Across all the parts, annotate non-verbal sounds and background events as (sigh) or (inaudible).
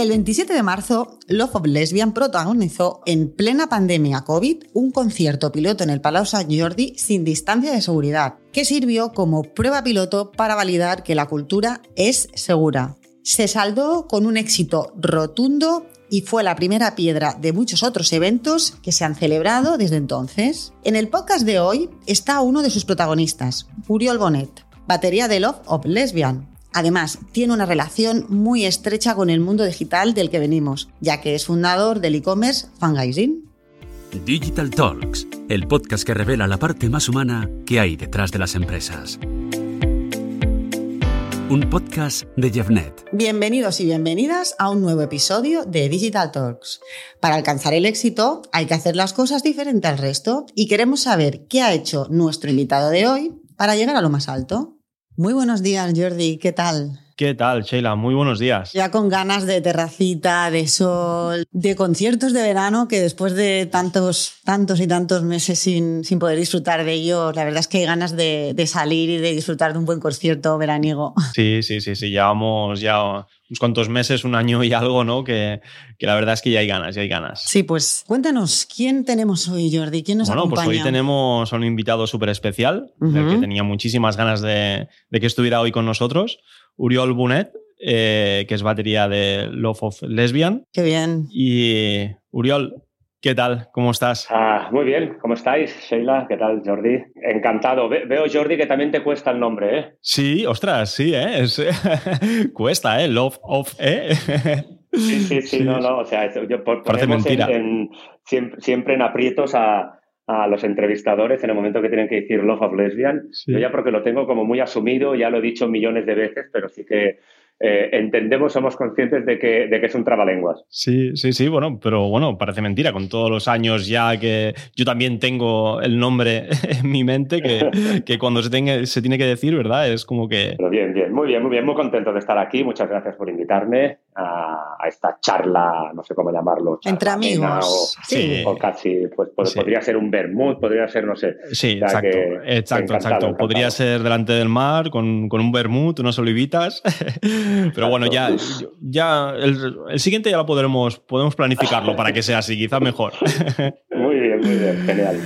El 27 de marzo, Love of Lesbian protagonizó en plena pandemia COVID un concierto piloto en el Palau Sant Jordi sin distancia de seguridad, que sirvió como prueba piloto para validar que la cultura es segura. Se saldó con un éxito rotundo y fue la primera piedra de muchos otros eventos que se han celebrado desde entonces. En el podcast de hoy está uno de sus protagonistas, Uriol Bonet, batería de Love of Lesbian, Además, tiene una relación muy estrecha con el mundo digital del que venimos, ya que es fundador del e-commerce Fangazine. Digital Talks, el podcast que revela la parte más humana que hay detrás de las empresas. Un podcast de Jeffnet. Bienvenidos y bienvenidas a un nuevo episodio de Digital Talks. Para alcanzar el éxito hay que hacer las cosas diferente al resto y queremos saber qué ha hecho nuestro invitado de hoy para llegar a lo más alto. Muy buenos días, Jordi. ¿Qué tal? ¿Qué tal, Sheila? Muy buenos días. Ya con ganas de terracita, de sol, de conciertos de verano que después de tantos, tantos y tantos meses sin, sin poder disfrutar de ellos, la verdad es que hay ganas de, de, salir y de disfrutar de un buen concierto veraniego. Sí, sí, sí, sí. Llevamos ya unos cuantos meses, un año y algo, ¿no? Que, que, la verdad es que ya hay ganas, ya hay ganas. Sí, pues cuéntanos, ¿quién tenemos hoy, Jordi? ¿Quién nos bueno, acompaña? Bueno, pues hoy tenemos a un invitado súper especial, uh -huh. que tenía muchísimas ganas de, de que estuviera hoy con nosotros. Uriol Bonet, eh, que es batería de Love of Lesbian. Qué bien. Y Uriol, ¿qué tal? ¿Cómo estás? Ah, muy bien, ¿cómo estáis, Sheila? ¿Qué tal, Jordi? Encantado. Ve veo, Jordi, que también te cuesta el nombre, ¿eh? Sí, ostras, sí, ¿eh? Es, (laughs) cuesta, ¿eh? Love of, ¿eh? Sí, sí, sí, no, no, o sea, yo por, Parece mentira. En, en, siempre, siempre en aprietos a, a los entrevistadores en el momento que tienen que decir Love of Lesbian. Sí. Yo ya porque lo tengo como muy asumido, ya lo he dicho millones de veces, pero sí que eh, entendemos, somos conscientes de que, de que es un trabalenguas. Sí, sí, sí, bueno, pero bueno, parece mentira, con todos los años ya que yo también tengo el nombre (laughs) en mi mente, que, (laughs) que cuando se, tenga, se tiene que decir, ¿verdad? Es como que... Pero bien, bien, muy bien, muy bien, muy contento de estar aquí, muchas gracias por invitarme a, a esta charla, no sé cómo llamarlo. Entre amigos. O, sí. o casi, pues, pues sí. podría ser un vermouth, podría ser, no sé. Sí, o sea, exacto, que, exacto, exacto. Encantado. Podría ser delante del mar, con, con un vermouth, unas olivitas. (laughs) Pero bueno, ya, ya el, el, siguiente ya lo podremos, podemos planificarlo para que sea así, quizá mejor. (laughs) Muy bien, muy bien, genial.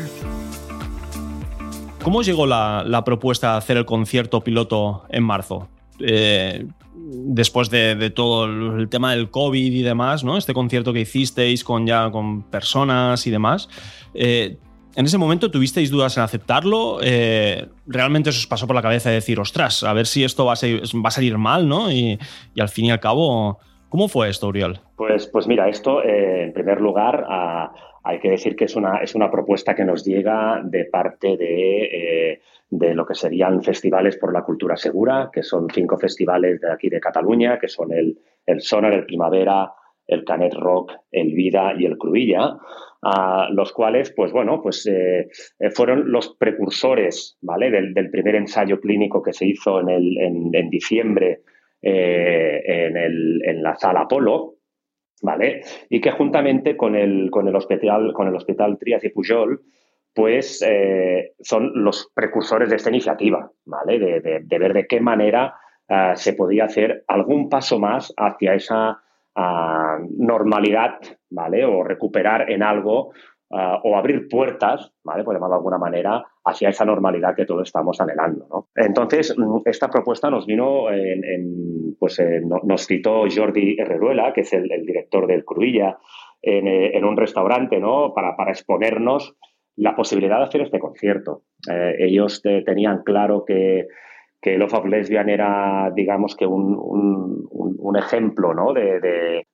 ¿Cómo llegó la, la propuesta de hacer el concierto piloto en marzo? Eh, después de, todo el tema del COVID y demás, ¿no? Este concierto que hicisteis con ya con personas y demás. Eh, en ese momento tuvisteis dudas en aceptarlo. Eh, realmente os pasó por la cabeza de decir, ostras, a ver si esto va a, salir mal, ¿no? Y, y, al fin y al cabo, ¿cómo fue esto, Uriol? Pues, pues mira, esto, eh, en primer lugar, hay que decir que es una, es una propuesta que nos llega de parte de, eh, de lo que serían festivales por la cultura segura, que son cinco festivales de aquí de Cataluña, que son el, el Sonar, el Primavera, el Canet Rock, el Vida y el Cruilla, a los cuales, pues bueno, pues eh, fueron los precursores, ¿vale? Del, del, primer ensayo clínico que se hizo en, el, en diciembre eh, en, el, en, la sala Apolo, ¿vale? Y que juntamente con el, con el hospital, con el hospital Trias y Pujol, pues eh, son los precursores de esta iniciativa, ¿vale? De, de, ver de qué manera uh, se podía hacer algún paso más hacia esa uh, normalidad, ¿vale? O recuperar en algo uh, o abrir puertas, ¿vale? Por llamarlo de alguna manera, hacia esa normalidad que todos estamos anhelando, ¿no? Entonces, mm, esta propuesta nos vino pues eh, nos citó Jordi Herreruela, que es el, director del Cruilla, en, eh, en, un restaurante, ¿no? Para, para exponernos la posibilidad de hacer este concierto. Eh, ellos te, tenían claro que que Love of Lesbian era, digamos que un, un, ejemplo ¿no? de,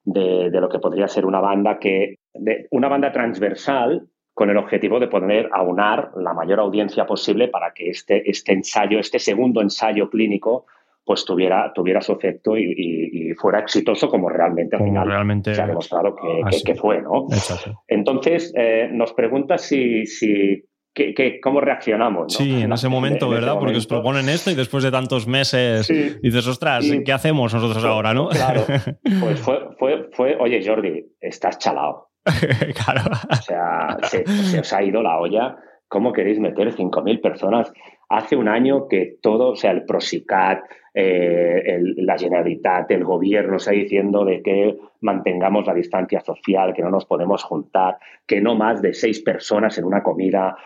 de, lo que podría ser una banda que, de, una banda transversal con el objetivo de poder aunar la mayor audiencia posible para que este, este ensayo, este segundo ensayo clínico, pues tuviera, tuviera su efecto y, y, y fuera exitoso como realmente al final realmente se ha demostrado que, que, que fue, ¿no? Exacto. Entonces, eh, nos pregunta si, si ¿Qué, qué, cómo reaccionamos? ¿no? Sí, en ese momento, en, ¿verdad? Ese Porque momento. os proponen esto y después de tantos meses sí. dices, ostras, y, ¿qué hacemos nosotros ahora, no? Claro, (laughs) pues fue, fue, fue, oye, Jordi, estás chalado. (laughs) claro. O sea, se, se, os ha ido la olla. ¿Cómo queréis meter 5.000 personas? Hace un año que todo, o sea, el Prosicat, eh, la Generalitat, el gobierno está diciendo de que mantengamos la distancia social, que no nos podemos juntar, que no más de seis personas en una comida,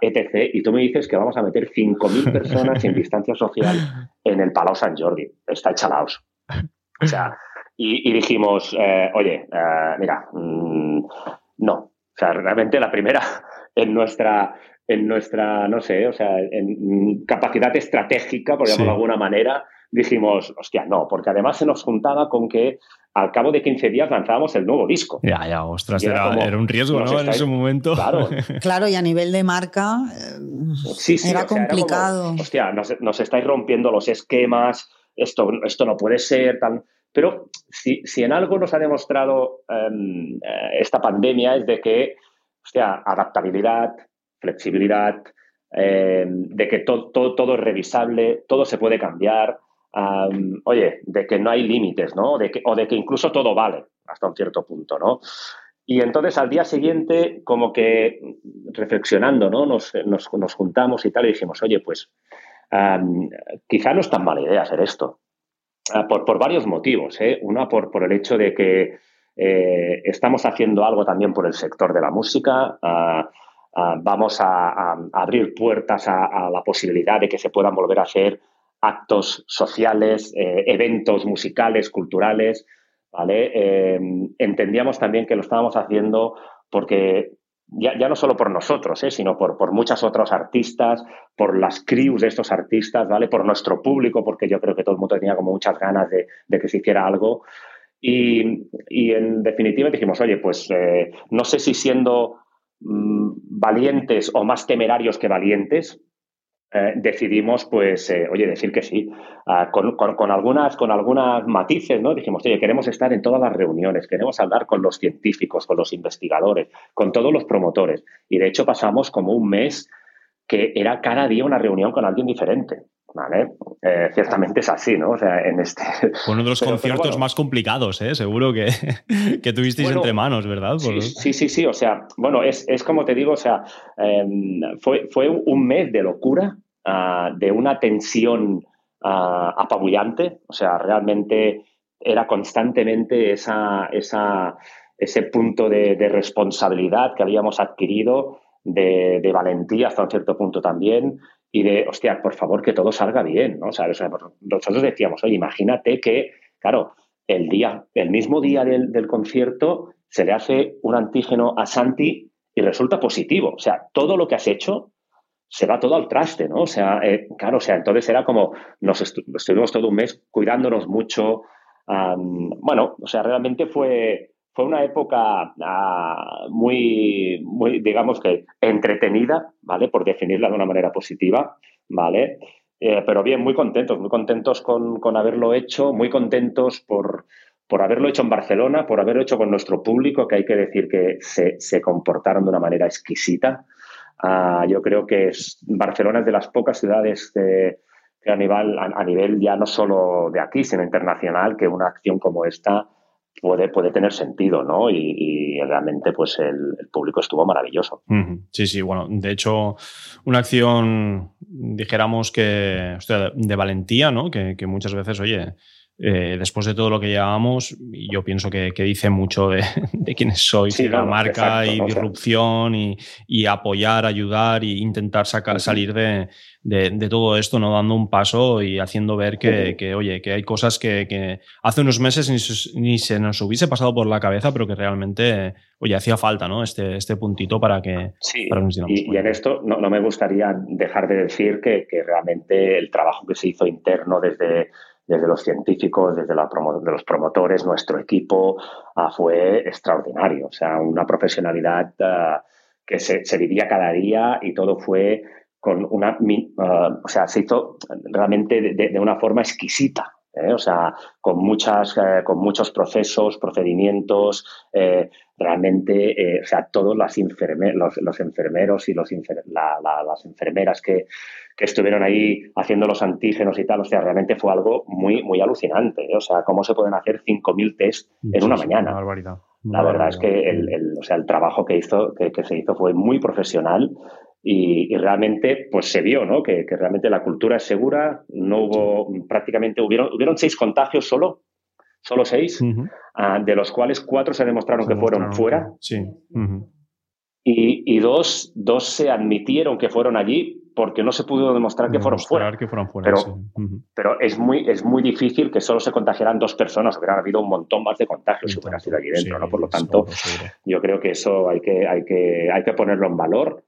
etc. Y tú me dices que vamos a meter 5.000 personas sin distancia social en el Palau San Jordi. Está chalaos. O sea, y, dijimos, eh, oye, eh, mira, mm, no. O sea, realmente la primera en nuestra en nuestra, no sé, o sea, en capacidad estratégica, por llamarlo de alguna manera, dijimos, hostia, no, porque además se nos juntaba con que al cabo de 15 días lanzábamos el nuevo disco. Ya, ya, ostras, era, un riesgo, ¿no? En ese momento. Claro. (laughs) claro, y a nivel de marca sí, sí, era complicado. hostia, nos, estáis rompiendo los esquemas, esto, esto no puede ser tan... Pero si, si en algo nos ha demostrado em, eh, esta pandemia es de que, hostia, adaptabilidad, flexibilidad, eh, de que todo, todo es revisable, todo se puede cambiar, oye, de que no hay límites, ¿no? De que, o de que incluso todo vale hasta un cierto punto, ¿no? Y entonces al día siguiente, como que reflexionando, ¿no? Nos, nos, juntamos y tal y dijimos, oye, pues quizá no es tan mala idea hacer esto. Ah, por, por, varios motivos. ¿eh? Una, por, por el hecho de que eh, estamos haciendo algo también por el sector de la música. Ah, Ah, vamos a, abrir puertas a, la posibilidad de que se puedan volver a hacer actos sociales, eh, eventos musicales, culturales. ¿vale? Em, entendíamos también que lo estábamos haciendo porque ya, no solo por nosotros, ¿eh? sino por, por muchos otros artistas, por las crews de estos artistas, ¿vale? por nuestro público, porque yo creo que todo el mundo tenía como muchas ganas de, que se hiciera algo. Y, en definitiva dijimos, oye, pues eh, no sé si siendo Mm, valientes o más temerarios que valientes, eh, decidimos, pues, eh, oye, decir que sí, ah, con, algunas, con algunas matices, ¿no? Dijimos, oye, queremos estar en todas las reuniones, queremos hablar con los científicos, con los investigadores, con todos los promotores. Y de hecho pasamos como un mes que era cada día una reunión con alguien diferente. ¿Vale? Eh, ciertamente es así, ¿no? O sea, en este... (laughs) uno de los conciertos más complicados, ¿eh? Seguro que, (laughs) que tuvisteis entre manos, ¿verdad? Sí, sí, sí, o sea, bueno, es, como te digo, o sea, em, fue, fue un mes de locura, ah, de una tensión ah, apabullante, o sea, realmente era constantemente esa, esa, ese punto de, responsabilidad que habíamos adquirido, de, de, valentía hasta un cierto punto también, y de, hostia, por favor, que todo salga bien, ¿no? O sea, nosotros decíamos, oye, imagínate que, claro, el día, el mismo día del, concierto se le hace un antígeno a Santi y resulta positivo. O sea, todo lo que has hecho se va todo al traste, ¿no? O sea, eh, claro, o sea, entonces era como, nos estuvimos todo un mes cuidándonos mucho. bueno, o sea, realmente fue, fue una época ah, muy, digamos que entretenida, ¿vale? Por definirla de una manera positiva, ¿vale? Eh, pero bien, muy contentos, muy contentos con, con haberlo hecho, muy contentos por, por, haberlo hecho en Barcelona, por haberlo hecho con nuestro público, que hay que decir que se, se comportaron de una manera exquisita. Ah, yo creo que Barcelona es de las pocas ciudades que a nivel, a nivel ya no solo de aquí, sino internacional, que una acción como esta puede, puede tener sentido, ¿no? Y, realmente, pues el, público estuvo maravilloso. Sí, sí, bueno, de hecho, una acción, dijéramos que, de valentía, ¿no? Que, que muchas veces, oye, eh, después de todo lo que llevamos, yo pienso que, dice mucho de, (laughs) de quiénes sois y la marca y disrupción y, apoyar, ayudar e intentar sacar, salir de, todo esto, ¿no? Dando un paso y haciendo ver que, oye, que hay cosas que, hace unos meses ni, se nos hubiese pasado por la cabeza, pero que realmente, oye, hacía falta, ¿no? Este, este puntito para que, sí, y, en esto no, me gustaría dejar de decir que realmente el trabajo que se hizo interno desde desde los científicos, desde la de los promotores, nuestro equipo ah, fue extraordinario. O sea, una profesionalidad ah, que se, vivía cada día y todo fue con una. Ah, o sea, se hizo realmente de, una forma exquisita. ¿Eh? O sea, con, muchas, eh, con muchos procesos, procedimientos, eh, realmente, o sea, todos las los, los, enfermeros y los las enfermeras que, que estuvieron ahí haciendo los antígenos y tal. O sea, realmente fue algo muy, muy alucinante. ¿eh? O sea, cómo se pueden hacer 5.000 test en una mañana. barbaridad. La verdad es que el, o sea, el trabajo que, hizo, que, se hizo fue muy profesional y, realmente pues se vio ¿no? que, realmente la cultura es segura, no hubo prácticamente, hubieron, hubieron seis contagios solo, solo seis, ah, de los cuales cuatro se demostraron que fueron fuera. Sí. y, dos, dos se admitieron que fueron allí porque no se pudo demostrar que fueron fuera. Que fueron fuera pero, pero es, muy, es muy difícil que solo se contagiaran dos personas. Hubiera habido un montón más de contagios si hubiera sido allí dentro. ¿no? Por lo tanto, yo creo que eso hay que, hay, que, hay que ponerlo en valor.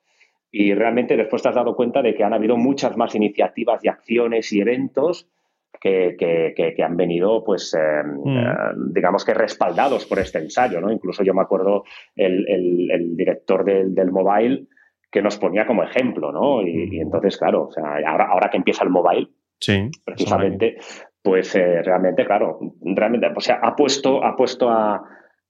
Y realmente después te has dado cuenta de que han habido muchas más iniciativas y acciones y eventos que, que, han venido, pues, em, mm. eh, digamos que respaldados por este ensayo, ¿no? Incluso yo me acuerdo el, el, director del, del, mobile que nos ponía como ejemplo, ¿no? Y, entonces, claro, o sea, ahora, ahora que empieza el mobile, sí, precisamente, pues eh, realmente, claro, realmente, o sea, ha puesto, ha puesto a,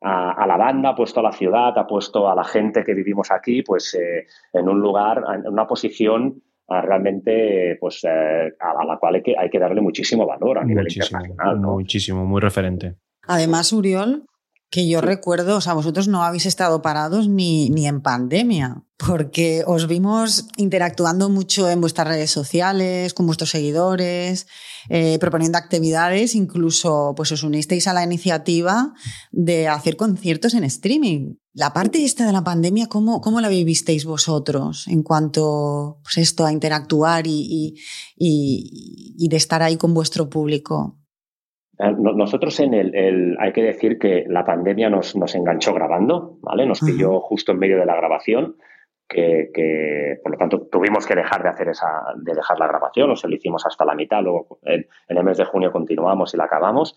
a, la banda, ha puesto a la ciudad, ha puesto a la gente que vivimos aquí, pues eh, en un lugar, en una posición ah, realmente pues eh, a la cual hay que, hay que darle muchísimo valor a nivel internacional. Muchísimo, muy referente. Además, Uriol, que yo recuerdo, o sea, vosotros no habéis estado parados ni, ni en pandemia, porque os vimos interactuando mucho en vuestras redes sociales, con vuestros seguidores, eh, proponiendo actividades, incluso pues os unisteis a la iniciativa de hacer conciertos en streaming. La parte esta de la pandemia, ¿cómo, cómo la vivisteis vosotros en cuanto pues esto, a interactuar y, y, y de estar ahí con vuestro público? Eh, nosotros en el, hay que decir que la pandemia nos, nos enganchó grabando, ¿vale? Nos pilló justo en medio de la grabación, que, por lo tanto tuvimos que dejar de hacer esa, de dejar la grabación, o sea, lo hicimos hasta la mitad, luego en, el mes de junio continuamos y la acabamos.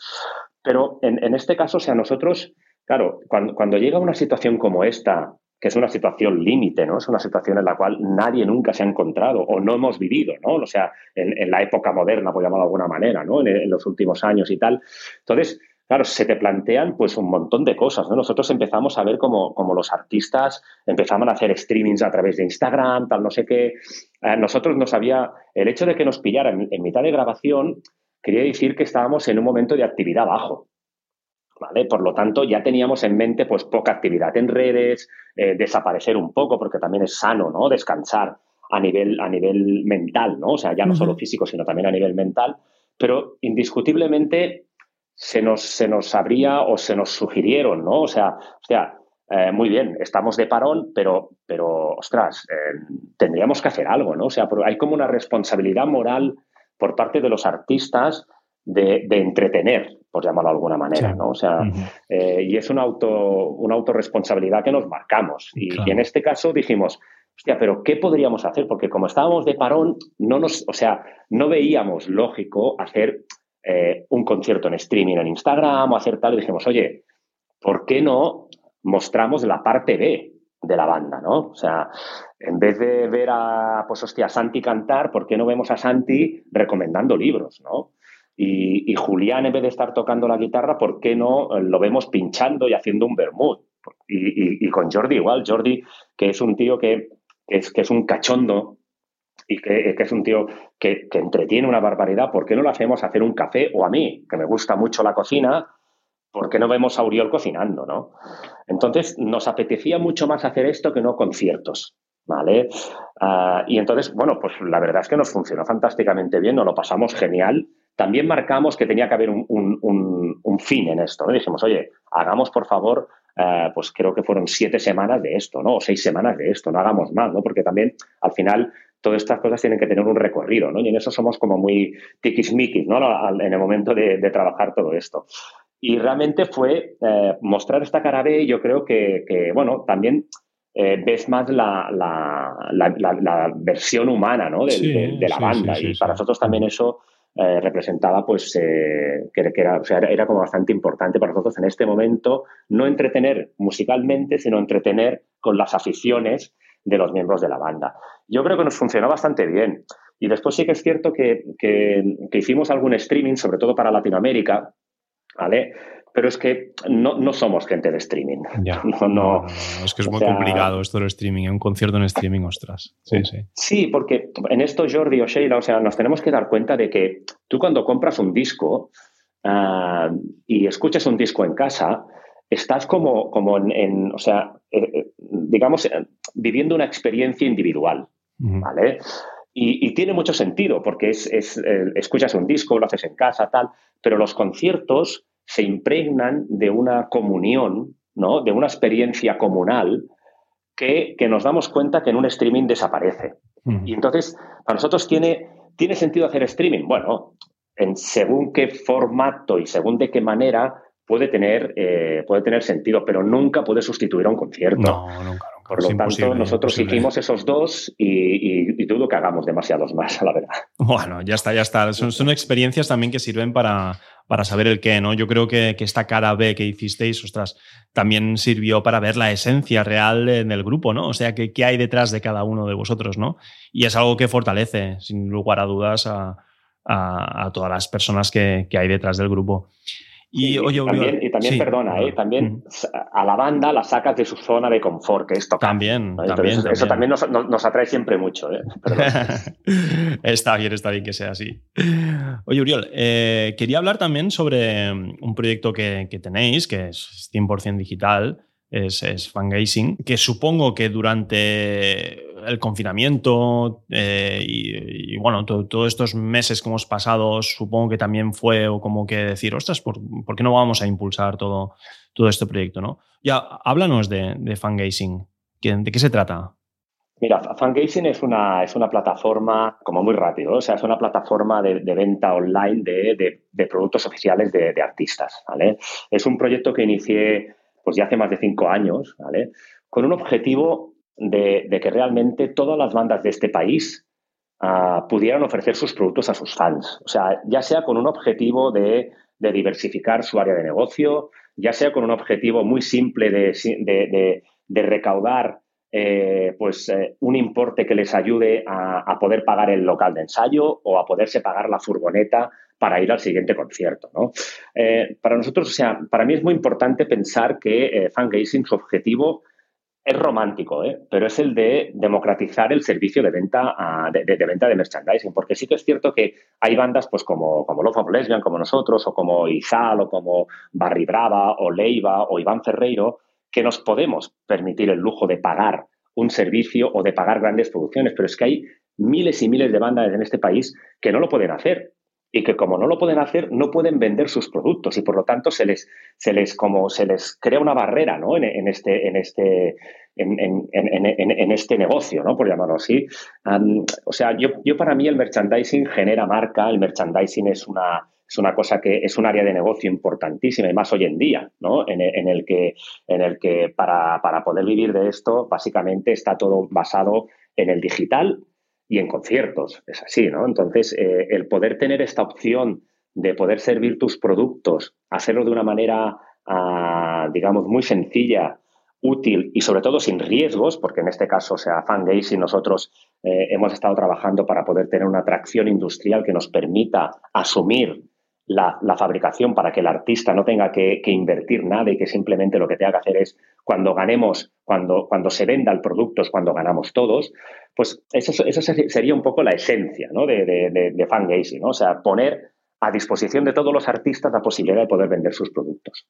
Pero en, en este caso, o sea, nosotros, claro, cuando, cuando llega una situación como esta, que es una situación límite, ¿no? Es una situación en la cual nadie nunca se ha encontrado o no hemos vivido, ¿no? O sea, en, la época moderna, por llamarlo de alguna manera, ¿no? En, los últimos años y tal. Entonces, claro, se te plantean pues un montón de cosas, ¿no? Nosotros empezamos a ver como, como los artistas empezaban a hacer streamings a través de Instagram, tal, no sé qué. Eh, nosotros nos había, el hecho de que nos pillaran en mitad de grabación quería decir que estábamos en un momento de actividad bajo. Por lo tanto, ya teníamos en mente pues poca actividad en redes, eh, desaparecer un poco, porque también es sano, ¿no? Descansar a nivel, a nivel mental, ¿no? O sea, ya no solo físico, sino también a nivel mental. Pero indiscutiblemente se nos, se nos abría o se nos sugirieron, ¿no? O sea, o sea eh, muy bien, estamos de parón, pero, pero ostras, eh, tendríamos que hacer algo, ¿no? O sea, hay como una responsabilidad moral por parte de los artistas de, de entretener, por llamarlo de alguna manera, ¿no? O sea, eh, y es una, auto, una autorresponsabilidad que nos marcamos. Y, en este caso dijimos, hostia, pero ¿qué podríamos hacer? Porque como estábamos de parón, no nos, o sea, no veíamos lógico hacer eh, un concierto en streaming en Instagram o hacer tal, y dijimos, oye, ¿por qué no mostramos la parte B de la banda, ¿no? O sea, en vez de ver a, pues hostia, a Santi cantar, ¿por qué no vemos a Santi recomendando libros, ¿no? Y, Julián, en vez de estar tocando la guitarra, ¿por qué no lo vemos pinchando y haciendo un vermut? Y, con Jordi igual, Jordi, que es un tío que, es, que es un cachondo y que, es un tío que, entretiene una barbaridad, ¿por qué no lo hacemos hacer un café? O a mí, que me gusta mucho la cocina, ¿por qué no vemos a Uriol cocinando? ¿no? Entonces, nos apetecía mucho más hacer esto que no conciertos. ¿Vale? Ah, y entonces, bueno, pues la verdad es que nos funcionó fantásticamente bien, nos lo pasamos genial también marcamos que tenía que haber un, fin en esto. ¿no? Dijimos, oye, hagamos por favor, eh, pues creo que fueron siete semanas de esto, ¿no? O seis semanas de esto, no hagamos más, ¿no? Porque también al final todas estas cosas tienen que tener un recorrido, ¿no? Y en eso somos como muy tiquismiquis, ¿no? En el momento de, trabajar todo esto. Y realmente fue eh, mostrar esta cara B, yo creo que, bueno, también eh, ves más la, versión humana ¿no? de, la banda. y para nosotros también eso eh, representaba pues eh, que, era, era, como bastante importante para nosotros en este momento no entretener musicalmente, sino entretener con las aficiones de los miembros de la banda. Yo creo que nos funcionó bastante bien. Y después sí que es cierto que, que, que hicimos algún streaming, sobre todo para Latinoamérica, ¿vale? Pero es que no, somos gente de streaming. (laughs) No, no, es que es muy complicado esto del streaming, un concierto en streaming, ostras. Sí, sí. Sí, porque en esto Jordi o Sheila, o sea, nos tenemos que dar cuenta de que tú cuando compras un disco ah, y escuchas un disco en casa, estás como, como en, o sea, eh, eh, digamos, eh, viviendo una experiencia individual. ¿vale? Y, tiene mucho sentido porque es, eh, escuchas un disco, lo haces en casa, tal, pero los conciertos se impregnan de una comunión, ¿no? de una experiencia comunal que, nos damos cuenta que en un streaming desaparece. Y entonces, para nosotros tiene, tiene sentido hacer streaming. Bueno, en según qué formato y según de qué manera puede tener, eh, puede tener sentido, pero nunca puede sustituir a un concierto. No, nunca, Por lo tanto, nosotros hicimos esos dos y, dudo que hagamos demasiados más, (laughs) la verdad. Bueno, ya está, ya está. Son, experiencias también que sirven para, para saber el qué, ¿no? Yo creo que, esta cara B que hicisteis, ostras, también sirvió para ver la esencia real en el grupo, ¿no? O sea, qué hay detrás de cada uno de vosotros, ¿no? Y es algo que fortalece, sin lugar a dudas, a, todas las personas que, que hay detrás del grupo. Y, oye, también, y también perdona, ¿eh? también a la banda la sacas de su zona de confort, que es tocar. También, también, Eso también nos, atrae siempre mucho. ¿eh? (laughs) está bien, está bien que sea así. Oye, Uriol, eh, quería hablar también sobre un proyecto que, que tenéis, que es 100% digital, es, es Fangazing, que supongo que durante el confinamiento eh, y, bueno, todos estos meses que hemos pasado, supongo que también fue como que decir, ostras, ¿por, qué no vamos a impulsar todo, todo este proyecto? ¿no? Ya, háblanos de, de Fangazing. ¿De qué se trata? Mira, Fangazing es una, es una plataforma, como muy rápido, o sea, es una plataforma de, venta online de, de, productos oficiales de, artistas, ¿vale? Es un proyecto que inicié pues ya hace más de cinco años, ¿vale? Con un objetivo de, que realmente todas las bandas de este país ah, pudieran ofrecer sus productos a sus fans. O sea, ya sea con un objetivo de, diversificar su área de negocio, ya sea con un objetivo muy simple de, recaudar eh, pues, eh, un importe que les ayude a, poder pagar el local de ensayo o a poderse pagar la furgoneta para ir al siguiente concierto. ¿no? Eh, para nosotros, o sea, para mí es muy importante pensar que Fangazing, su objetivo es romántico, pero es el de democratizar el servicio de venta, de, venta de merchandising, porque sí que es cierto que hay bandas pues como, como Love of Lesbian, como nosotros, o como Izal, o como Barry Brava, o Leiva, o Iván Ferreiro, que nos podemos permitir el lujo de pagar un servicio o de pagar grandes producciones, pero es que hay miles y miles de bandas en este país que no lo pueden hacer y que como no lo pueden hacer, no pueden vender sus productos y por lo tanto se les, se les, como se les crea una barrera ¿no? en, este, en, este, en, este negocio, ¿no? por llamarlo así. o sea, yo, yo para mí el merchandising genera marca, el merchandising es una, es una cosa que es un área de negocio importantísima y más hoy en día, ¿no? En, el que, en el que para, para poder vivir de esto, básicamente está todo basado en el digital y en conciertos. Es así, ¿no? Entonces, eh, el poder tener esta opción de poder servir tus productos, hacerlo de una manera, ah, digamos, muy sencilla, útil y sobre todo sin riesgos, porque en este caso, o sea, y nosotros eh, hemos estado trabajando para poder tener una atracción industrial que nos permita asumir la, fabricación para que el artista no tenga que, invertir nada y que simplemente lo que tenga que hacer es cuando ganemos, cuando, cuando se venda el producto es cuando ganamos todos, pues eso, eso sería un poco la esencia ¿no? de, de, de, ¿no? O sea, poner a disposición de todos los artistas la posibilidad de poder vender sus productos.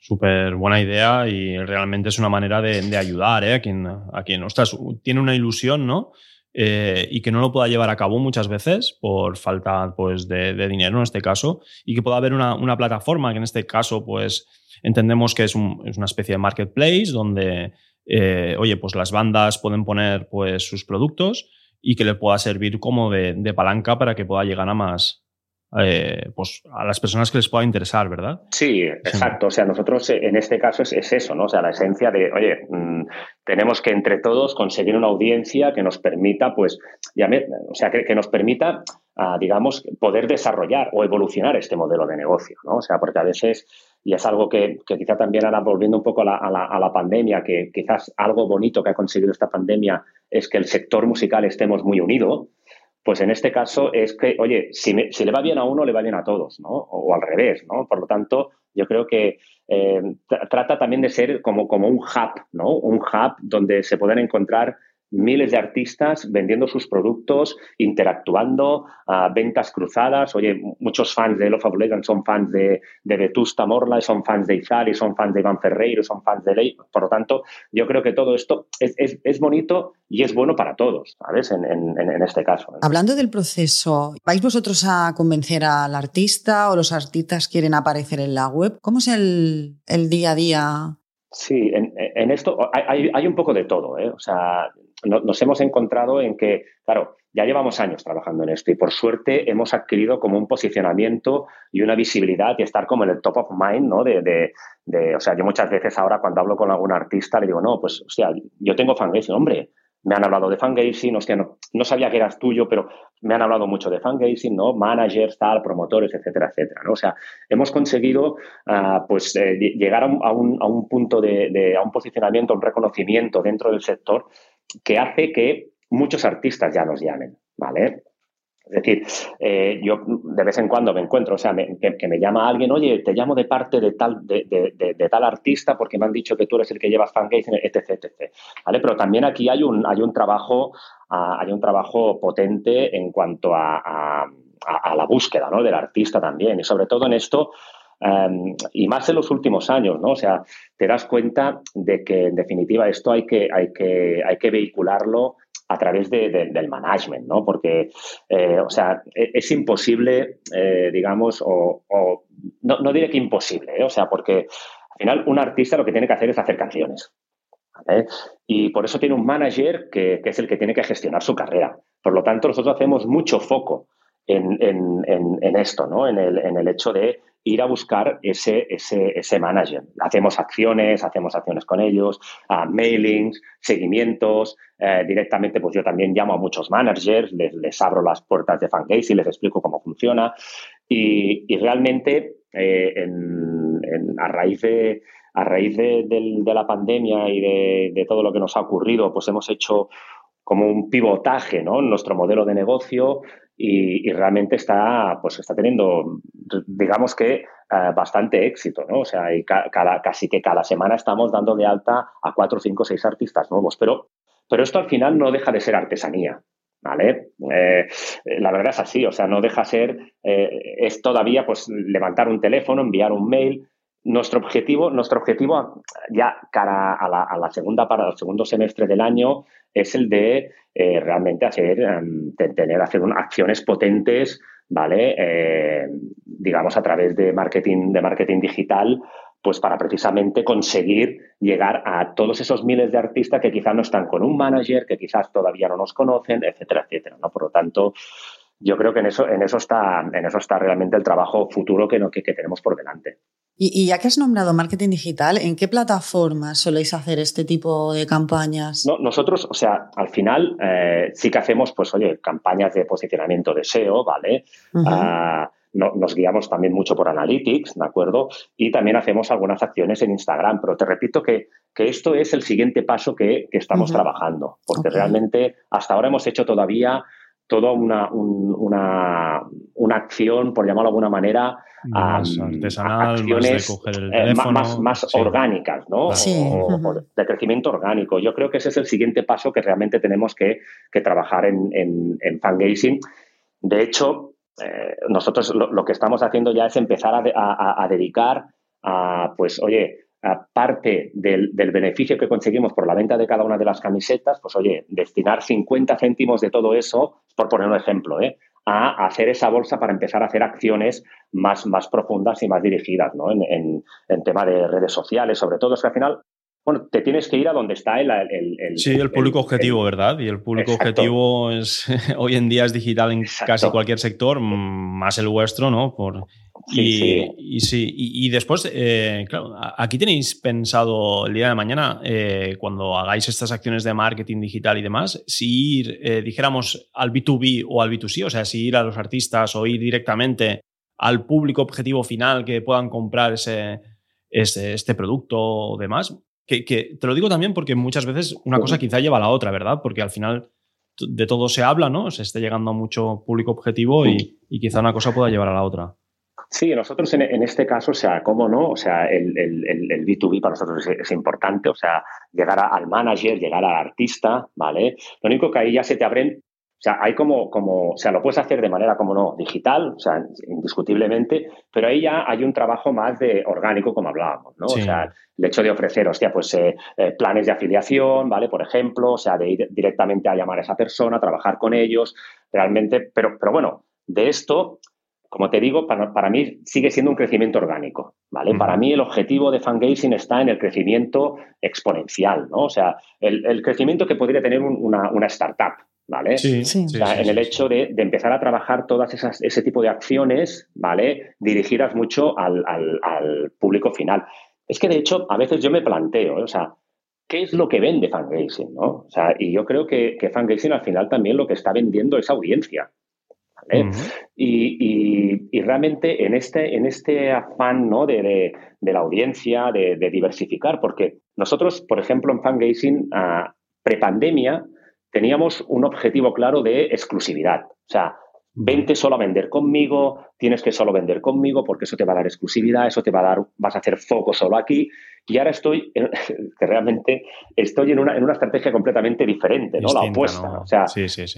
Súper buena idea y realmente es una manera de, ayudar ¿eh? a quien, a quien ostras, tiene una ilusión, ¿no? Eh, y que no lo pueda llevar a cabo muchas veces por falta pues, de, dinero en este caso y que pueda haber una, plataforma que en este caso pues entendemos que es, una especie de marketplace donde eh, oye pues las bandas pueden poner pues sus productos y que le pueda servir como de palanca para que pueda llegar a más, eh, pues a las personas que les pueda interesar, ¿verdad? Sí, exacto. O sea, nosotros en este caso es, eso, ¿no? O sea, la esencia de, oye, tenemos que entre todos conseguir una audiencia que nos permita, pues, ya o sea, que, nos permita, ah, digamos, poder desarrollar o evolucionar este modelo de negocio, ¿no? O sea, porque a veces, y es algo que, quizá también ahora volviendo un poco a la, a la pandemia, que quizás algo bonito que ha conseguido esta pandemia es que el sector musical estemos muy unido, pues en este caso es que, oye, si, le va bien a uno, le va bien a todos, ¿no? O, al revés, ¿no? Por lo tanto, yo creo que eh, trata también de ser como, como un hub, ¿no? Un hub donde se puedan encontrar miles de artistas vendiendo sus productos, interactuando, uh, ventas cruzadas. Oye, muchos fans de Love of Legends son fans de, de Vetusta Morla, son fans de Izal, son fans de Iván Ferreiro, son fans de Ley. Por lo tanto, yo creo que todo esto es, es, es bonito y es bueno para todos, ¿sabes? En, en, en este caso. ¿eh? Hablando del proceso, ¿vais vosotros a convencer al artista o los artistas quieren aparecer en la web? ¿Cómo es el, el día a día? Sí, en, en esto hay, hay, un poco de todo. ¿eh? O sea, no, nos hemos encontrado en que, claro, ya llevamos años trabajando en esto y por suerte hemos adquirido como un posicionamiento y una visibilidad y estar como en el top of mind, ¿no? De, de, o sea, yo muchas veces ahora cuando hablo con algún artista le digo, no, pues, o sea, yo tengo fangazing, hombre, me han hablado de fangazing, hostia, no, no sabía que eras tuyo, pero me han hablado mucho de fangazing, ¿no? Managers, tal, promotores, etcétera, etcétera, ¿no? O sea, hemos conseguido, uh, pues, eh, llegar a, un, a un, punto de, de, a un posicionamiento, un reconocimiento dentro del sector que hace que muchos artistas ya nos llamen, ¿vale? Es decir, eh, yo de vez en cuando me encuentro, o sea, que, me llama alguien, oye, te llamo de parte de tal, de, tal artista porque me han dicho que tú eres el que llevas fangazing, etc, etc. ¿Vale? Pero también aquí hay un, hay un trabajo, hay un trabajo potente en cuanto a, a, a, la búsqueda ¿no? del artista también. Y sobre todo en esto, Um, y más en los últimos años, ¿no? O sea, te das cuenta de que en definitiva esto hay que, hay que, hay que vehicularlo a través de, de, del management, ¿no? Porque, eh, o sea, es, es imposible, eh, digamos, o, no, diré que imposible, ¿eh? o sea, porque al final un artista lo que tiene que hacer es hacer canciones. Y por eso tiene un manager que, es el que tiene que gestionar su carrera. Por lo tanto, nosotros hacemos mucho foco en, en esto, ¿no? En el, en el hecho de ir a buscar ese, ese, ese manager. Hacemos acciones, hacemos acciones con ellos, uh, mailings, seguimientos. Eh, directamente, pues yo también llamo a muchos managers, les, les abro las puertas de Fangase y les explico cómo funciona. Y, y realmente, eh, a raíz de, a raíz de, la pandemia y de, todo lo que nos ha ocurrido, pues hemos hecho como un pivotaje en nuestro modelo de negocio y, realmente está, pues está teniendo, digamos que, uh, bastante éxito, ¿no? O sea, casi que cada semana estamos dando de alta a cuatro, cinco, seis artistas nuevos, pero, pero esto al final no deja de ser artesanía. ¿Vale? Eh, la verdad es así, o sea, no deja ser, eh, es todavía pues levantar un teléfono, enviar un mail, nuestro objetivo, nuestro objetivo ya cara a la, segunda para el segundo semestre del año es el de eh, realmente hacer, um, tener, hacer un, acciones potentes, ¿vale? Eh, digamos a través de marketing, de marketing digital, pues para precisamente conseguir llegar a todos esos miles de artistas que quizás no están con un manager, que quizás todavía no nos conocen, etcétera, etcétera, ¿no? Por lo tanto, yo creo que en eso, en eso, está, en eso está realmente el trabajo futuro que, que tenemos por delante. Y, y, ya que has nombrado marketing digital, ¿en qué plataformas soléis hacer este tipo de campañas? No, nosotros, o sea, al final eh, sí que hacemos, pues, oye, campañas de posicionamiento de SEO, ¿vale? Uh -huh. uh, no, nos guiamos también mucho por Analytics, ¿de acuerdo? Y también hacemos algunas acciones en Instagram, pero te repito que, que esto es el siguiente paso que, que estamos uh -huh. trabajando, porque okay. realmente hasta ahora hemos hecho todavía toda una, un, una, una acción, por llamarlo de alguna manera, más um, artesanal, acciones más de el teléfono, eh, más, más sí. orgánicas, ¿no? Sí. O, o, de crecimiento orgánico. Yo creo que ese es el siguiente paso que realmente tenemos que, que trabajar en, en, en fangazing. De hecho, eh, nosotros lo, lo, que estamos haciendo ya es empezar a, a, a dedicar a, pues, oye, parte del, del, beneficio que conseguimos por la venta de cada una de las camisetas, pues oye, destinar 50 céntimos de todo eso, por poner un ejemplo, ¿eh? A hacer esa bolsa para empezar a hacer acciones más, más profundas y más dirigidas ¿no? en, en, en tema de redes sociales, sobre todo es que al final bueno, te tienes que ir a donde está el... el, el sí, el público objetivo, ¿verdad? Y el público exacto. objetivo es (laughs) hoy en día es digital en exacto. casi cualquier sector, más el vuestro, ¿no? Por, sí, y, sí. y, sí. Y, y después, eh, claro, aquí tenéis pensado el día de mañana, eh, cuando hagáis estas acciones de marketing digital y demás, si ir, eh, dijéramos, al B2B o al B2C, o sea, si ir a los artistas o ir directamente al público objetivo final que puedan comprar ese, ese este producto o demás, que, que, te lo digo también porque muchas veces una cosa quizá lleva a la otra, ¿verdad? Porque al final de todo se habla, ¿no? Se esté llegando a mucho público objetivo y, y quizá una cosa pueda llevar a la otra. Sí, nosotros en, este caso, o sea, ¿cómo no? O sea, el, el, B2B para nosotros es, importante, o sea, llegar al manager, llegar al artista, ¿vale? Lo único que ahí ya se te abren o sea, hay como, como, o sea, lo puedes hacer de manera, como no, digital, o sea, indiscutiblemente, pero ahí ya hay un trabajo más de orgánico, como hablábamos, ¿no? O sea, el hecho de ofrecer, hostia, pues eh, eh, planes de afiliación, ¿vale? Por ejemplo, o sea, de ir directamente a llamar a esa persona, trabajar con ellos, realmente, pero, pero bueno, de esto, como te digo, para, para mí sigue siendo un crecimiento orgánico, ¿vale? Para mí el objetivo de Fangazing está en el crecimiento exponencial, ¿no? O sea, el, el crecimiento que podría tener una, una startup, ¿vale? Sí, sí. en el hecho de, empezar a trabajar todas esas, ese tipo de acciones, ¿vale? Dirigidas mucho al, público final. Es que, de hecho, a veces yo me planteo, ¿eh? o sea, ¿qué es lo que vende Fangazing, no? O sea, y yo creo que, que Fangazing al final también lo que está vendiendo es audiencia. ¿vale? y, realmente en este, en este afán ¿no? de, la audiencia, de, diversificar, porque nosotros, por ejemplo, en Fangazing, a prepandemia, teníamos un objetivo claro de exclusividad. O sea, vente solo a vender conmigo, tienes que solo vender conmigo porque eso te va a dar exclusividad, eso te va a dar, vas a hacer foco solo aquí. Y ahora estoy, (laughs) que realmente estoy en una, en una estrategia completamente diferente, ¿no? la opuesta. O sea,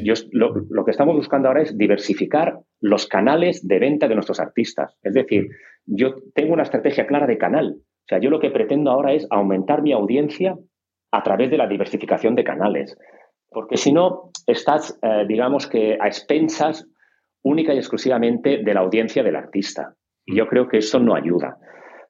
Yo, lo, lo, que estamos buscando ahora es diversificar los canales de venta de nuestros artistas. Es decir, yo tengo una estrategia clara de canal. O sea, yo lo que pretendo ahora es aumentar mi audiencia a través de la diversificación de canales. Porque si no, estás, eh, digamos que, a expensas única y exclusivamente de la audiencia del artista. Y yo creo que eso no ayuda.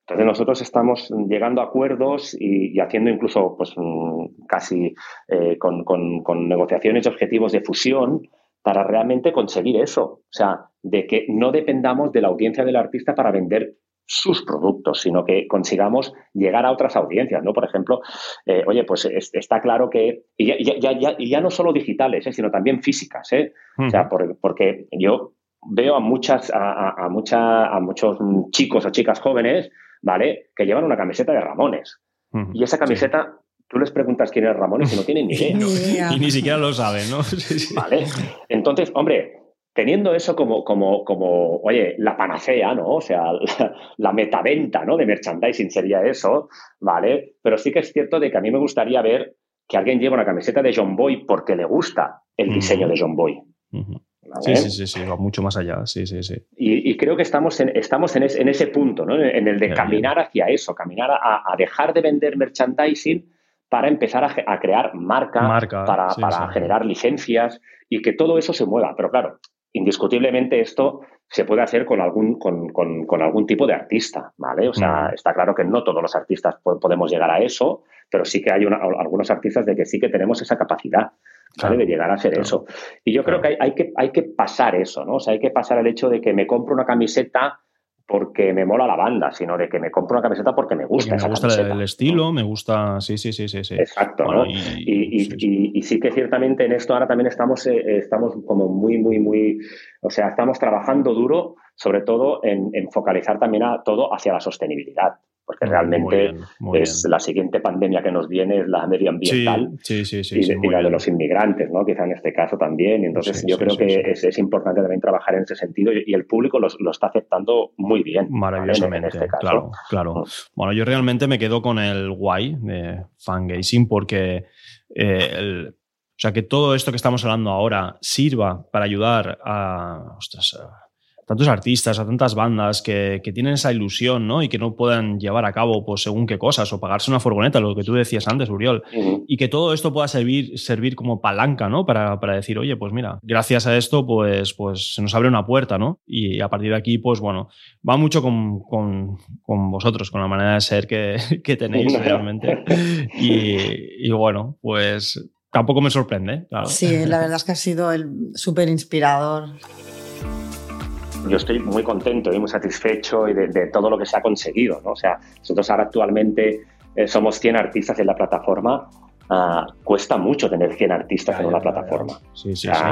Entonces nosotros estamos llegando a acuerdos y, haciendo incluso pues, mm, casi eh, con, con, negociaciones de objetivos de fusión para realmente conseguir eso. O sea, de que no dependamos de la audiencia del artista para vender sus productos, sino que consigamos llegar a otras audiencias, ¿no? Por ejemplo, eh, oye, pues está claro que, y ya, ya, ya, no solo digitales, ¿eh? sino también físicas, ¿eh? O sea, porque yo veo a muchas, a, mucha, a muchos chicos o chicas jóvenes, ¿vale? Que llevan una camiseta de Ramones. Y esa camiseta tú les preguntas quién es Ramones y no tienen ni (laughs) idea. y ni siquiera lo saben, ¿no? (laughs) vale. Entonces, hombre, teniendo eso como, como, como, oye, la panacea, ¿no? O sea, (laughs) la, metaventa, ¿no? De merchandising sería eso, ¿vale? Pero sí que es cierto de que a mí me gustaría ver que alguien lleva una camiseta de John Boy porque le gusta el diseño de John Boy. Sí, sí, sí, sí, va mucho más allá, sí, sí, sí. Y, creo que estamos en, estamos en, ese punto, ¿no? En el de caminar hacia eso, caminar a, dejar de vender merchandising para empezar a, crear marca, para, para generar licencias y que todo eso se mueva. Pero claro, indiscutiblemente esto se puede hacer con algún, con, algún tipo de artista, ¿vale? O sea, mm. está claro que no todos los artistas podemos llegar a eso, pero sí que hay algunos artistas de que sí que tenemos esa capacidad, ¿vale? De llegar a ser eso. Y yo creo que hay, que hay que pasar eso, ¿no? O sea, hay que pasar el hecho de que me compro una camiseta porque me mola la banda, sino de que me compro una camiseta porque me gusta. me gusta el estilo, me gusta. Sí, sí, sí, sí. sí. Exacto. y, sí que ciertamente en esto ahora también estamos, eh, estamos como muy, muy, muy. O sea, estamos trabajando duro, sobre todo en, en focalizar también a todo hacia la sostenibilidad porque realmente es la siguiente pandemia que nos viene es la medioambiental y, la de los inmigrantes, ¿no? quizá en este caso también. entonces yo creo que es, importante también trabajar en ese sentido y, el público lo, está aceptando muy bien. Maravillosamente, en este caso. claro, claro. Mm. Bueno, yo realmente me quedo con el guay de fangazing porque eh, o sea, que todo esto que estamos hablando ahora sirva para ayudar a, tantos artistas, a tantas bandas que, tienen esa ilusión, ¿no? Y que no puedan llevar a cabo, pues, según qué cosas, o pagarse una furgoneta, lo que tú decías antes, Uriol. Y que todo esto pueda servir, servir como palanca, ¿no? Para, decir, oye, pues mira, gracias a esto, pues, pues se nos abre una puerta, ¿no? Y a partir de aquí, pues bueno, va mucho con, vosotros, con la manera de ser que, (laughs) tenéis realmente. Y, bueno, pues tampoco me sorprende. Claro. Sí, la verdad es que ha sido súper inspirador yo estoy muy contento y muy satisfecho y de, todo lo que se ha conseguido. ¿no? O sea, nosotros ahora actualmente eh, somos 100 artistas en la plataforma, ah, cuesta mucho tener 100 artistas en una plataforma. Sí, sí, sí,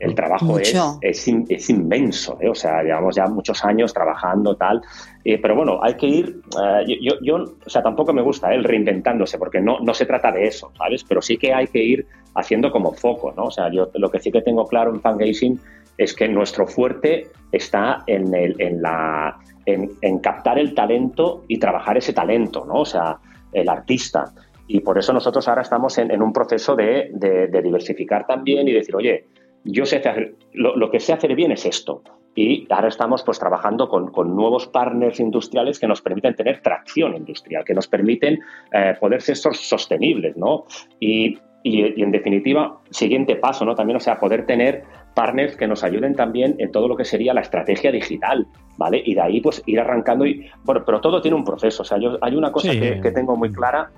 El trabajo es, es, inmenso, ¿eh? o sea, llevamos ya muchos años trabajando, tal. Eh, pero bueno, hay que ir, eh, yo, yo, o sea, tampoco me gusta el reinventándose, porque no, no se trata de eso, ¿sabes? Pero sí que hay que ir haciendo como foco, ¿no? O sea, yo lo que sí que tengo claro en Fangazing es que nuestro fuerte está en, el, en la en, captar el talento y trabajar ese talento, ¿no? O sea, el artista. Y por eso nosotros ahora estamos en, un proceso de, diversificar también y decir, oye, yo sé hacer, lo, que sé hacer bien es esto. Y ahora estamos pues trabajando con, nuevos partners industriales que nos permiten tener tracción industrial, que nos permiten eh, poder ser sostenibles, ¿no? Y, y, en definitiva, siguiente paso, ¿no? También, o sea, poder tener partners que nos ayuden también en todo lo que sería la estrategia digital, ¿vale? Y de ahí, pues, ir arrancando y... Bueno, pero todo tiene un proceso, o sea, yo, hay una cosa que, tengo muy clara,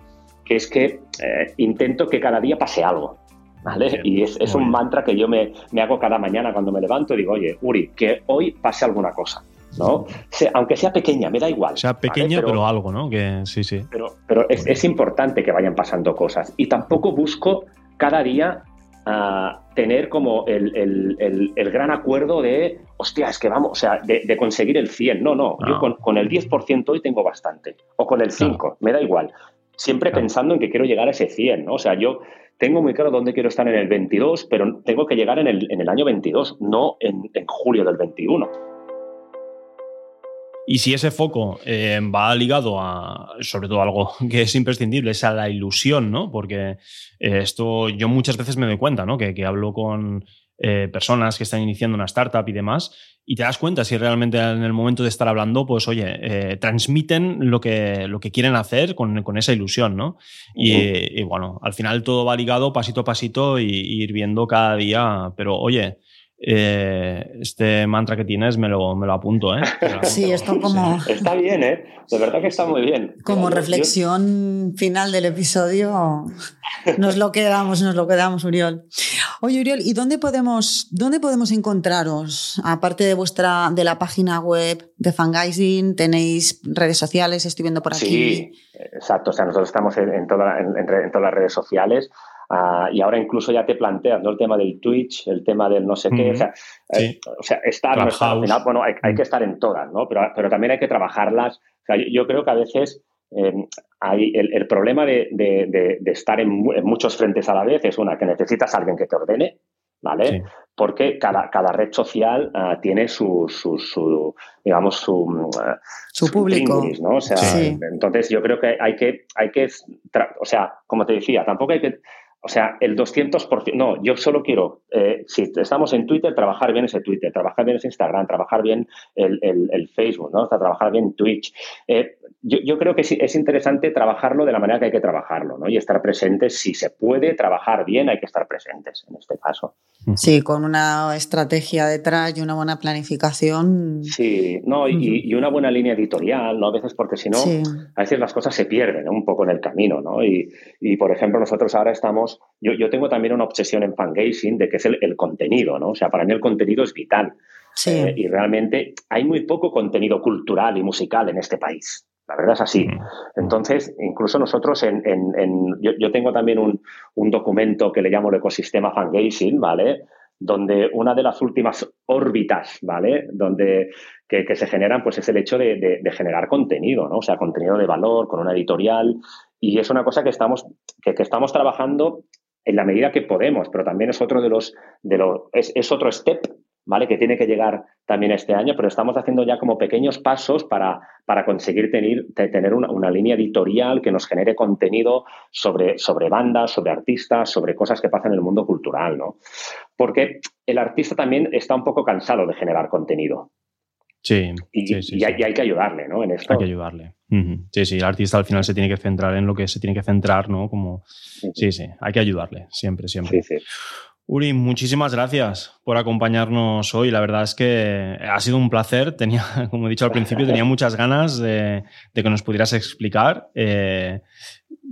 que es que eh, intento que cada día pase algo, ¿vale? y es, un mantra que yo me, hago cada mañana cuando me levanto y digo, oye, Uri, que hoy pase alguna cosa. ¿no? aunque sea pequeña, me da igual. Sea pequeña, pero, algo, ¿no? Que sí, sí. Pero, pero es, es, importante que vayan pasando cosas. Y tampoco busco cada día a tener como el, gran acuerdo de, hostia, es que vamos, o sea, de, conseguir el 100. No, no, yo ah. con, el 10% hoy tengo bastante. O con el 5, me da igual. Siempre pensando en que quiero llegar a ese 100, ¿no? O sea, yo tengo muy claro dónde quiero estar en el 22, pero tengo que llegar en el, en el año 22, no en, en julio del 21. Y si ese foco eh, va ligado a, sobre todo algo (laughs) que es imprescindible, es a la ilusión, ¿no? Porque eh, esto yo muchas veces me doy cuenta, ¿no? Que, que hablo con eh, personas que están iniciando una startup y demás, y te das cuenta si realmente en el momento de estar hablando, pues oye, transmiten lo que, lo que quieren hacer con, con esa ilusión, ¿no? y, bueno, al final todo va ligado pasito a pasito y, y ir viendo cada día, pero oye, eh, este mantra que tienes me lo, me lo apunto, ¿eh? (laughs) Sí, esto como... Está bien, ¿eh? De verdad que está muy bien. Como reflexión final del episodio, nos lo quedamos, nos lo quedamos, Uriol. Oye, Uriol, ¿y dónde podemos, dónde podemos encontraros? Aparte de vuestra, de la página web de Fangizing, ¿tenéis redes sociales? Estoy viendo por aquí. Sí, exacto. O sea, nosotros estamos en, en todas las redes sociales. Ah, y ahora incluso ya te planteas ¿no? el tema del Twitch, el tema del no sé qué. O sea, eh, o sea estar, no estar, al final, bueno, hay, hay, que estar en todas, ¿no? Pero, pero también hay que trabajarlas. O sea, yo, creo que a veces eh, hay el, el, problema de, de, de, estar en, muchos frentes a la vez es una, que necesitas a alguien que te ordene, ¿vale? Porque cada, cada, red social uh, tiene su, su, su, digamos, su, uh, su, público. ¿no? O sea, entonces yo creo que hay que, hay que, o sea, como te decía, tampoco hay que o sea, el 200%, no, yo solo quiero, eh, si estamos en Twitter, trabajar bien ese Twitter, trabajar bien ese Instagram, trabajar bien el, el, Facebook, ¿no? O sea, trabajar bien Twitch. Eh, yo, yo, creo que sí, es interesante trabajarlo de la manera que hay que trabajarlo, ¿no? Y estar presentes, si se puede trabajar bien, hay que estar presentes en este caso. Sí, con una estrategia detrás y una buena planificación. Sí, no, y, y una buena línea editorial, ¿no? A veces porque si no, a veces las cosas se pierden un poco en el camino, ¿no? Y, y, por ejemplo, nosotros ahora estamos, yo, yo tengo también una obsesión en fangazing de que es el, el, contenido, ¿no? O sea, para mí el contenido es vital. Sí. Eh, y realmente hay muy poco contenido cultural y musical en este país. La verdad es así. Entonces, incluso nosotros en, yo, tengo también un, documento que le llamo el ecosistema fangazing, ¿vale? Donde una de las últimas órbitas, ¿vale? Donde que, se generan, pues es el hecho de, generar contenido, ¿no? O sea, contenido de valor con una editorial. Y es una cosa que estamos, que, estamos trabajando en la medida que podemos, pero también es otro de los, de los es, es otro step ¿vale? Que tiene que llegar también este año, pero estamos haciendo ya como pequeños pasos para, para conseguir tener, tener una, línea editorial que nos genere contenido sobre, sobre bandas, sobre artistas, sobre cosas que pasan en el mundo cultural, ¿no? Porque el artista también está un poco cansado de generar contenido. Sí, y, sí, hay, que ayudarle, ¿no? En esto. Hay que ayudarle. Sí, sí, el artista al final se tiene que centrar en lo que se tiene que centrar, ¿no? Como, sí, sí, hay que ayudarle, siempre, siempre. Sí, sí. Uri, muchísimas gracias por acompañarnos hoy. La verdad es que ha sido un placer. Tenía, (laughs) como he dicho al principio, tenía (laughs) muchas ganas de, que nos pudieras explicar eh,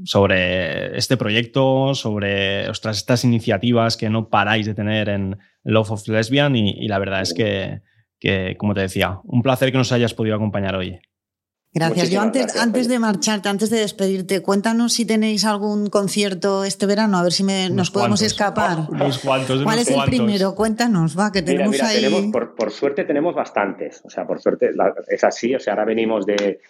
sobre este proyecto, sobre ostras, estas iniciativas que no paráis de tener en Love of Lesbian y, la verdad es que, que, como te decía, un placer que nos hayas podido acompañar hoy. Gracias. Yo antes, antes de marcharte, antes de despedirte, cuéntanos si tenéis algún concierto este verano, a ver si nos podemos escapar. (laughs) ¿Cuál es el primero? Cuéntanos, va, que tenemos ahí. por, suerte tenemos bastantes. O sea, por suerte es así. O sea, ahora venimos de,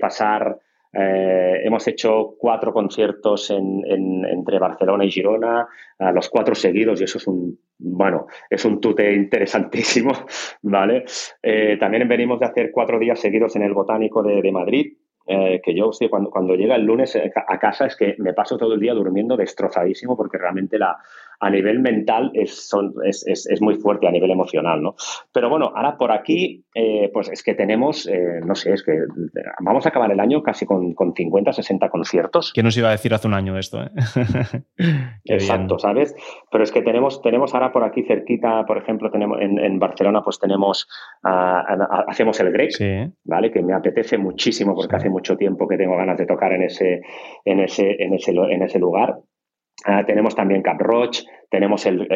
pasar. Eh, hemos hecho cuatro conciertos entre Barcelona y Girona, los cuatro seguidos, y eso es un, bueno, es un tute interesantísimo, (laughs) ¿vale? Eh, también venimos de hacer cuatro días seguidos en el Botánico de, Madrid, eh, que yo, cuando, cuando llega el lunes a casa es que me paso todo el día durmiendo destrozadísimo porque realmente la, a nivel mental es, es, muy fuerte, a nivel emocional, ¿no? Pero bueno, ahora por aquí, eh, pues es que tenemos, eh, no sé, es que vamos a acabar el año casi con, con 50, 60 conciertos. ¿Qué nos iba a decir hace un año de esto? Eh? (laughs) Exacto, ¿sabes? Pero es que tenemos, tenemos ahora por aquí cerquita, por ejemplo, tenemos en, Barcelona, pues tenemos, hacemos el Grec, ¿vale? Que me apetece muchísimo porque hace mucho tiempo que tengo ganas de tocar en ese, en ese, en ese, en ese lugar. Ah, tenemos también Cap Roche, tenemos el,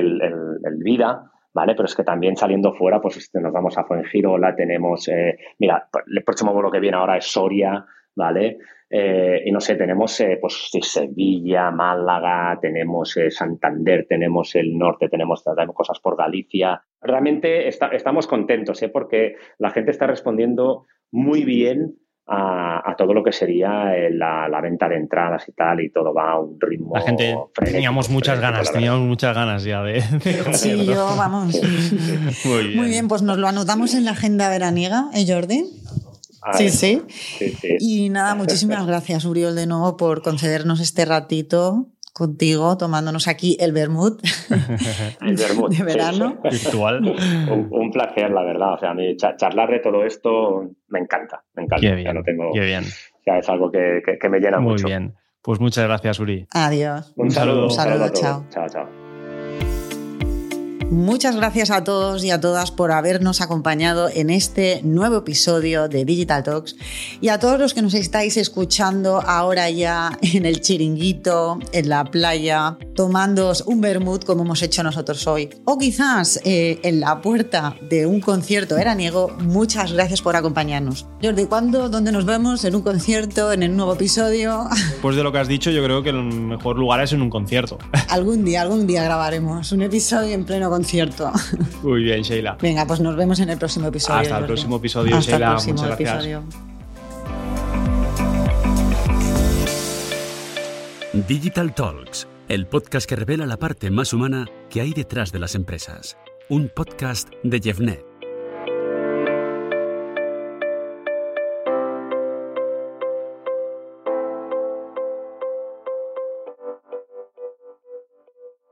Vida, ¿vale? Pero es que también saliendo fuera, pues este, nos vamos a Fuengirola, tenemos, eh, mira, el próximo vuelo que viene ahora es Soria, ¿vale? Eh, y no sé, tenemos eh, pues Sevilla, Málaga, tenemos Santander, tenemos el norte, tenemos, tenemos, cosas por Galicia. Realmente estamos contentos, ¿eh? Porque la gente está respondiendo muy bien a, todo lo que sería eh, la, venta de entradas y tal, y todo va a un ritmo. La gente teníamos muchas ganas, teníamos muchas ganas ya de. sí, yo, vamos. (laughs) Muy bien. Muy bien, pues nos lo anotamos en la agenda veraniega, ¿eh, Jordi? Sí, sí. sí, sí. Y nada, muchísimas (laughs) gracias, Uriol, de nuevo por concedernos este ratito contigo tomándonos aquí el vermut. (laughs) el vermut. (laughs) De verano. Virtual. Un, placer, la verdad. O sea, a mí charlar de todo esto me encanta. Me encanta. Qué bien. tengo, qué bien. O sea, es algo que, me llena mucho. Muy bien. Pues muchas gracias, Uri. Adiós. Un, saludo. Un saludo, chao. Chao, chao. Muchas gracias a todos y a todas por habernos acompañado en este nuevo episodio de Digital Talks y a todos los que nos estáis escuchando ahora ya en el chiringuito, en la playa, tomándoos un vermut como hemos hecho nosotros hoy o quizás eh, en la puerta de un concierto veraniego. Muchas gracias por acompañarnos. Jordi, ¿cuándo, dónde nos vemos? ¿En un concierto? ¿En el nuevo episodio? (laughs) Pues de lo que has dicho, yo creo que el mejor lugar es en un concierto. Algún día, algún día grabaremos un episodio en pleno concierto concierto. (laughs) Muy bien, Sheila. Venga, pues nos vemos en el próximo episodio. Hasta el próximo episodio, Hasta Sheila. El próximo Muchas episodio. Digital Talks, el podcast que revela la parte más humana que hay detrás de las empresas. Un podcast de Jeffnet.